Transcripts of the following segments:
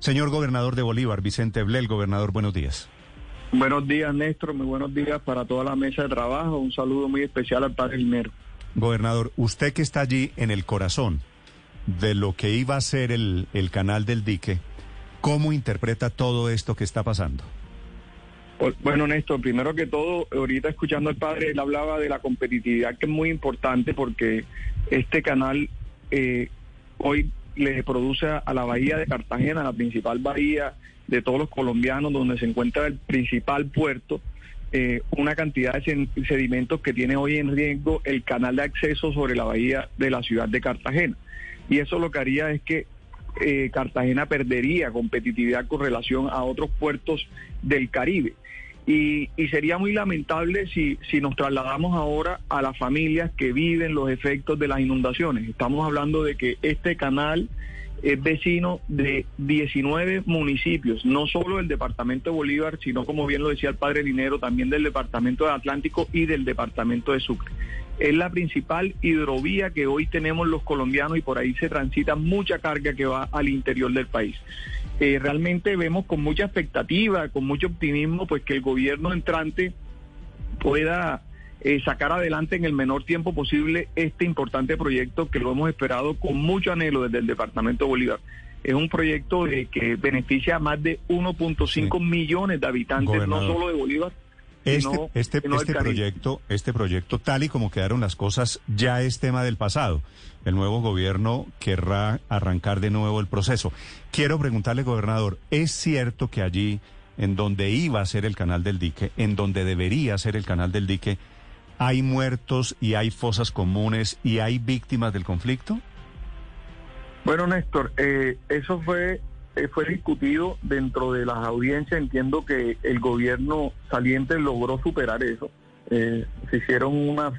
Señor gobernador de Bolívar, Vicente Blel, gobernador, buenos días. Buenos días, Néstor. Muy buenos días para toda la mesa de trabajo. Un saludo muy especial al padre Linero. Gobernador, usted que está allí en el corazón de lo que iba a ser el, el canal del dique, ¿cómo interpreta todo esto que está pasando? Bueno, Néstor, primero que todo, ahorita escuchando al padre, él hablaba de la competitividad que es muy importante porque este canal eh, hoy le produce a la bahía de Cartagena, la principal bahía de todos los colombianos, donde se encuentra el principal puerto, eh, una cantidad de sedimentos que tiene hoy en riesgo el canal de acceso sobre la bahía de la ciudad de Cartagena. Y eso lo que haría es que eh, Cartagena perdería competitividad con relación a otros puertos del Caribe. Y, sería muy lamentable si, si nos trasladamos ahora a las familias que viven los efectos de las inundaciones. Estamos hablando de que este canal es vecino de 19 municipios, no solo del departamento de Bolívar, sino como bien lo decía el padre Dinero, también del departamento de Atlántico y del departamento de Sucre. Es la principal hidrovía que hoy tenemos los colombianos y por ahí se transita mucha carga que va al interior del país. Eh, realmente vemos con mucha expectativa, con mucho optimismo, pues que el gobierno entrante pueda eh, sacar adelante en el menor tiempo posible este importante proyecto que lo hemos esperado con mucho anhelo desde el Departamento de Bolívar. Es un proyecto que beneficia a más de 1.5 millones de habitantes, no solo de Bolívar. Este, este, este proyecto, este proyecto, tal y como quedaron las cosas, ya es tema del pasado. El nuevo gobierno querrá arrancar de nuevo el proceso. Quiero preguntarle, gobernador, ¿es cierto que allí, en donde iba a ser el canal del dique, en donde debería ser el canal del dique, ¿Hay muertos y hay fosas comunes y hay víctimas del conflicto? Bueno, Néstor, eh, eso fue, eh, fue discutido dentro de las audiencias. Entiendo que el gobierno saliente logró superar eso. Eh, se hicieron unas,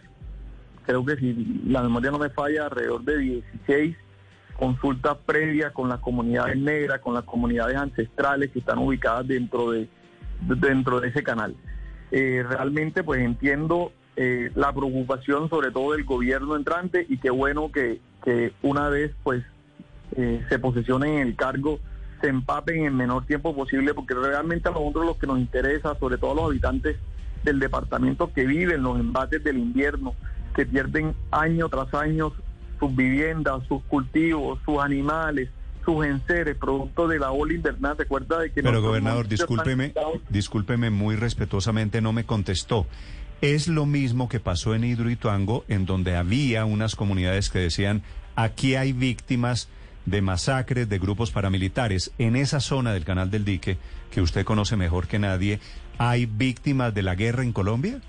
creo que si la memoria no me falla, alrededor de 16 consultas previas con las comunidades negras, con las comunidades ancestrales que están ubicadas dentro de, dentro de ese canal. realmente pues entiendo eh, la preocupación sobre todo del gobierno entrante y qué bueno que, una vez pues eh, se posesionen en el cargo se empapen en el menor tiempo posible porque realmente a nosotros lo que nos interesa, sobre todo a los habitantes del departamento que viven los embates del invierno, que pierden año tras año sus viviendas, sus cultivos, sus animales, sus enseres, producto de la ola invernal. Recuerda de que... Pero gobernador, discúlpeme, discúlpeme muy respetuosamente, no me contestó. Es lo mismo que pasó en Hidroituango, en donde había unas comunidades que decían, aquí hay víctimas de masacres de grupos paramilitares. En esa zona del Canal del Dique, que usted conoce mejor que nadie, ¿hay víctimas de la guerra en Colombia?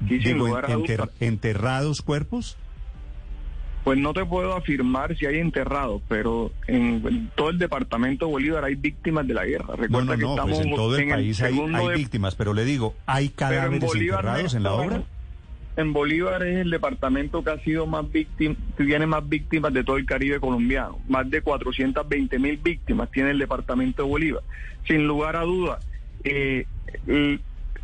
Digo, enterrados cuerpos. Pues no te puedo afirmar si hay enterrados, pero en, todo el departamento de Bolívar hay víctimas de la guerra. Recuerda no, no, no, pues en todo el país hay, víctimas, pero le digo, ¿hay cadáveres enterrados en la obra? En Bolívar es el departamento que ha sido más víctima, tiene más víctimas de todo el Caribe colombiano. Más de 420 mil víctimas tiene el departamento de Bolívar. Sin lugar a dudas, eh,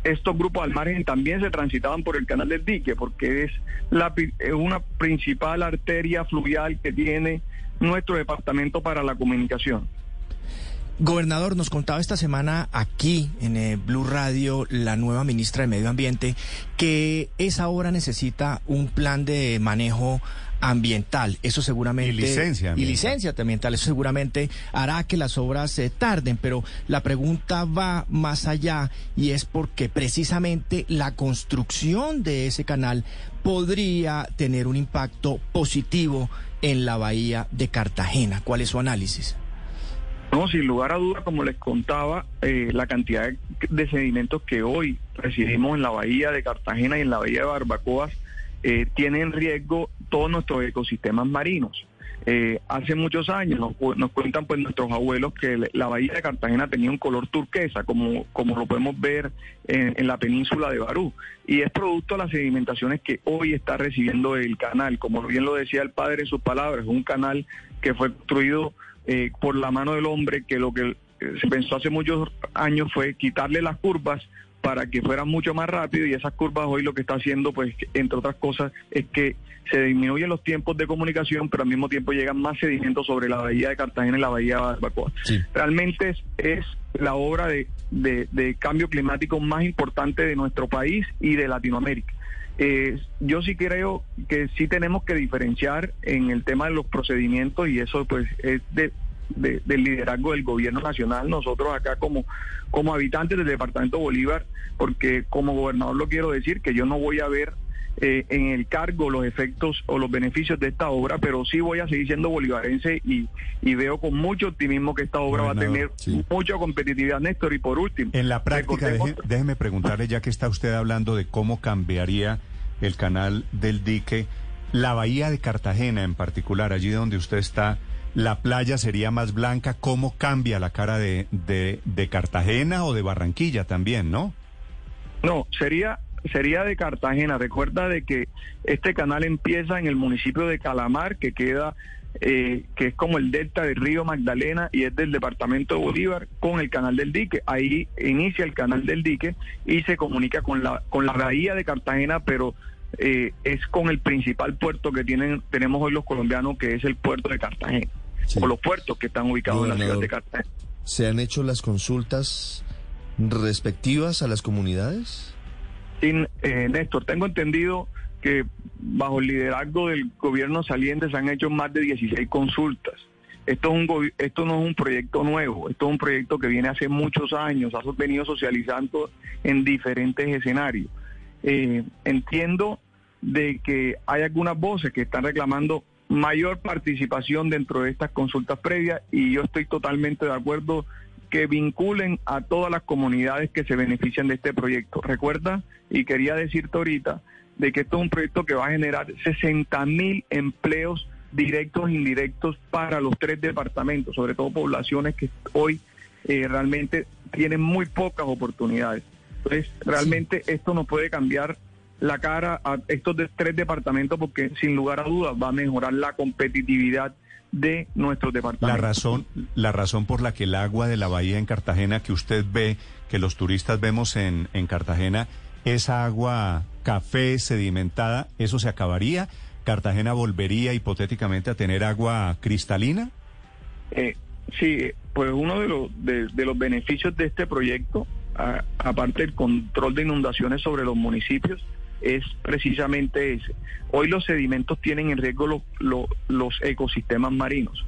estos grupos al margen también se transitaban por el canal del dique, porque es la, una principal arteria fluvial que tiene nuestro departamento para la comunicación. Gobernador, nos contaba esta semana aquí en eh, Blue Radio la nueva ministra de Medio Ambiente que esa obra necesita un plan de manejo ambiental. Eso seguramente. Y licencia. Y licencia ambiental. Eso seguramente hará que las obras se tarden. Pero la pregunta va más allá y es porque precisamente la construcción de ese canal podría tener un impacto positivo en la bahía de Cartagena. ¿Cuál es su análisis? No, sin lugar a duda, como les contaba, eh, la cantidad de sedimentos que hoy recibimos en la bahía de Cartagena y en la bahía de Barbacoas eh, tiene en riesgo todos nuestros ecosistemas marinos. Eh, hace muchos años nos, cuentan pues nuestros abuelos que la bahía de Cartagena tenía un color turquesa, como, como lo podemos ver en, la península de Barú, y es producto de las sedimentaciones que hoy está recibiendo el canal. Como bien lo decía el padre en sus palabras, un canal que fue construido eh, por la mano del hombre, que lo que se pensó hace muchos años fue quitarle las curvas para que fuera mucho más rápido y esas curvas hoy lo que está haciendo, pues, entre otras cosas, es que se disminuyen los tiempos de comunicación, pero al mismo tiempo llegan más sedimentos sobre la bahía de Cartagena y la bahía de Barbacoa. Realmente es, la obra de, de, cambio climático más importante de nuestro país y de Latinoamérica. Eh, yo sí creo que sí tenemos que diferenciar en el tema de los procedimientos y eso pues es de, del liderazgo del gobierno nacional, nosotros acá como, como habitantes del departamento Bolívar, porque como gobernador lo quiero decir, que yo no voy a ver eh, en el cargo los efectos o los beneficios de esta obra, pero sí voy a seguir siendo bolivarense y, y veo con mucho optimismo que esta obra va a tener mucha competitividad, Néstor. Y por último, en la práctica, déjeme preguntarle, ya que está usted hablando de cómo cambiaría el canal del dique, la bahía de Cartagena en particular, allí donde usted está, la playa sería más blanca, ¿cómo cambia la cara de, de, Cartagena o de Barranquilla también, no? No, sería sería de Cartagena. Recuerda de que este canal empieza en el municipio de Calamar, que queda, eh, que es como el delta del río Magdalena y es del departamento de Bolívar, con el canal del dique. Ahí inicia el canal del dique y se comunica con la, con la bahía de Cartagena, pero eh, es con el principal puerto que tienen, tenemos hoy los colombianos, que es el puerto de Cartagena, o los puertos que están ubicados en la ciudad de Cartagena. ¿Se han hecho las consultas respectivas a las comunidades? eh, Néstor, tengo entendido que bajo el liderazgo del gobierno saliente se han hecho más de 16 consultas. Esto, es un, esto no es un proyecto nuevo, esto es un proyecto que viene hace muchos años, ha venido socializando en diferentes escenarios. Eh, entiendo de que hay algunas voces que están reclamando mayor participación dentro de estas consultas previas y yo estoy totalmente de acuerdo que vinculen a todas las comunidades que se benefician de este proyecto. Recuerda, y quería decirte ahorita, de que esto es un proyecto que va a generar 60 mil empleos directos e indirectos para los tres departamentos, sobre todo poblaciones que hoy eh, realmente tienen muy pocas oportunidades. Entonces, realmente esto no puede cambiar la cara a estos tres departamentos porque sin lugar a dudas va a mejorar la competitividad de nuestros departamentos. La razón, la razón por la que el agua de la bahía en Cartagena que usted ve, que los turistas vemos en, en Cartagena, esa agua café sedimentada, ¿eso se acabaría? ¿Cartagena volvería hipotéticamente a tener agua cristalina? Eh, sí, pues uno de los, de, los beneficios de este proyecto, aparte del control de inundaciones sobre los municipios, es precisamente ese. Hoy los sedimentos tienen en riesgo los ecosistemas marinos.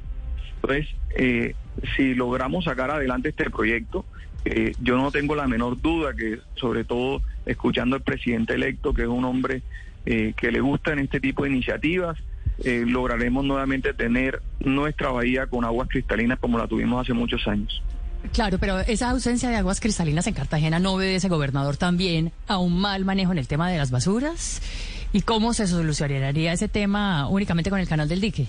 Entonces, eh, si logramos sacar adelante este proyecto, eh, yo no tengo la menor duda que, sobre todo escuchando al presidente electo, que es un hombre eh, que le gusta en este tipo de iniciativas, lograremos nuevamente tener nuestra bahía con aguas cristalinas como la tuvimos hace muchos años. Claro, pero esa ausencia de aguas cristalinas en Cartagena no obedece, gobernador, también a un mal manejo en el tema de las basuras. ¿Y cómo se solucionaría ese tema únicamente con el canal del dique?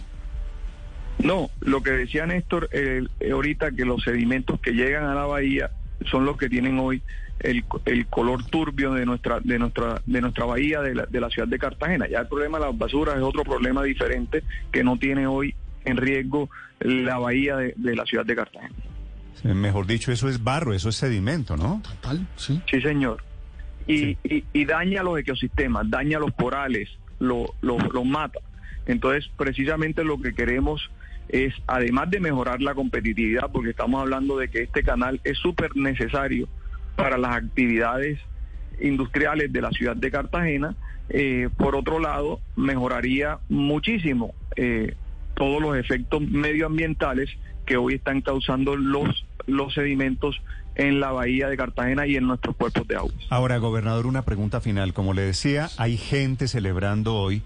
No, lo que decía Néstor eh, ahorita, que los sedimentos que llegan a la bahía son los que tienen hoy el, color turbio de nuestra de nuestra de nuestra bahía de la, de la ciudad de Cartagena. Ya el problema de las basuras es otro problema diferente que no tiene hoy en riesgo la bahía de la ciudad de Cartagena. Mejor dicho, eso es barro, eso es sedimento, ¿no? Total, sí. Sí, señor. Y, y, daña los ecosistemas, daña los corales, los lo, mata. Entonces, precisamente lo que queremos es, además de mejorar la competitividad, porque estamos hablando de que este canal es súper necesario para las actividades industriales de la ciudad de Cartagena, eh, por otro lado, mejoraría muchísimo eh, todos los efectos medioambientales que hoy están causando los los sedimentos en la bahía de Cartagena y en nuestros cuerpos de agua. Ahora, gobernador, una pregunta final. Como le decía, hay gente celebrando hoy,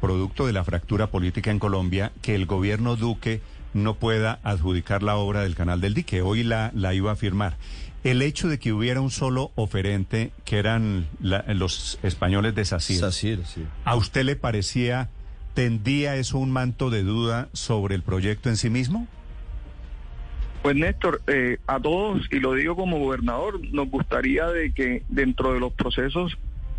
producto de la fractura política en Colombia, que el gobierno Duque no pueda adjudicar la obra del canal del dique. Hoy la, la iba a firmar. El hecho de que hubiera un solo oferente, que eran los españoles de SACIR, ¿a usted le parecía, tendía eso un manto de duda sobre el proyecto en sí mismo? Pues Néstor, eh, a todos, y lo digo como gobernador, nos gustaría de que dentro de los procesos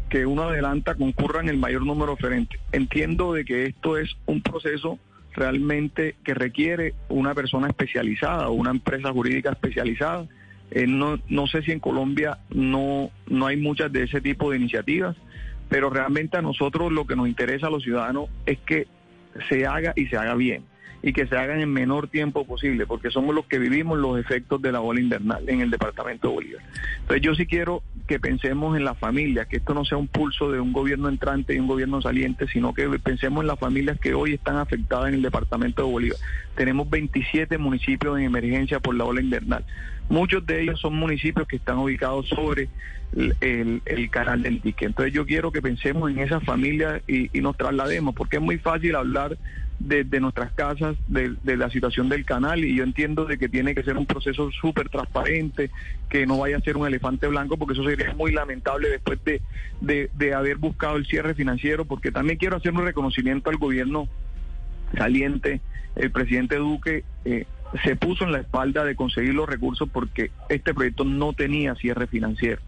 que uno adelanta concurran el mayor número de oferentes. Entiendo de que esto es un proceso realmente que requiere una persona especializada o una empresa jurídica especializada Eh, no, no sé si en Colombia no, no hay muchas de ese tipo de iniciativas, pero realmente a nosotros lo que nos interesa a los ciudadanos es que se haga y se haga bien y que se haga en menor tiempo posible, porque somos los que vivimos los efectos de la ola invernal en el departamento de Bolívar. Entonces yo sí quiero que pensemos en la familia, que esto no sea un pulso de un gobierno entrante y un gobierno saliente, sino que pensemos en las familias que hoy están afectadas en el departamento de Bolívar. Tenemos 27 municipios en emergencia por la ola invernal. Muchos de ellos son municipios que están ubicados sobre el, canal del dique. Entonces yo quiero que pensemos en esas familias y nos traslademos, porque es muy fácil hablar de, nuestras casas, de, la situación del canal, y yo entiendo de que tiene que ser un proceso súper transparente, que no vaya a ser un elefante blanco, porque eso sería muy lamentable después de, de, haber buscado el cierre financiero, porque también quiero hacer un reconocimiento al gobierno saliente, el presidente Duque eh, se puso en la espalda de conseguir los recursos porque este proyecto no tenía cierre financiero.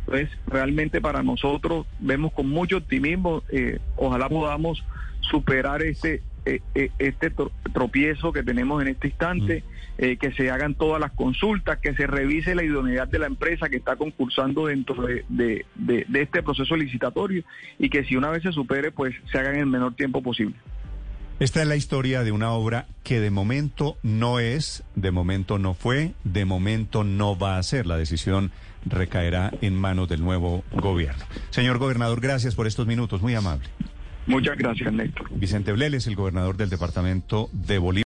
Entonces, realmente para nosotros vemos con mucho optimismo, eh, ojalá podamos superar este este tropiezo que tenemos en este instante, mm. eh, que se hagan todas las consultas, que se revise la idoneidad de la empresa que está concursando dentro de, este proceso licitatorio y que si una vez se supere, pues se haga en el menor tiempo posible. Esta es la historia de una obra que de momento no es, de momento no fue, de momento no va a ser. La decisión recaerá en manos del nuevo gobierno. Señor gobernador, gracias por estos minutos, muy amable. Muchas gracias, Néstor. Vicente Bleles, el gobernador del departamento de Bolívar.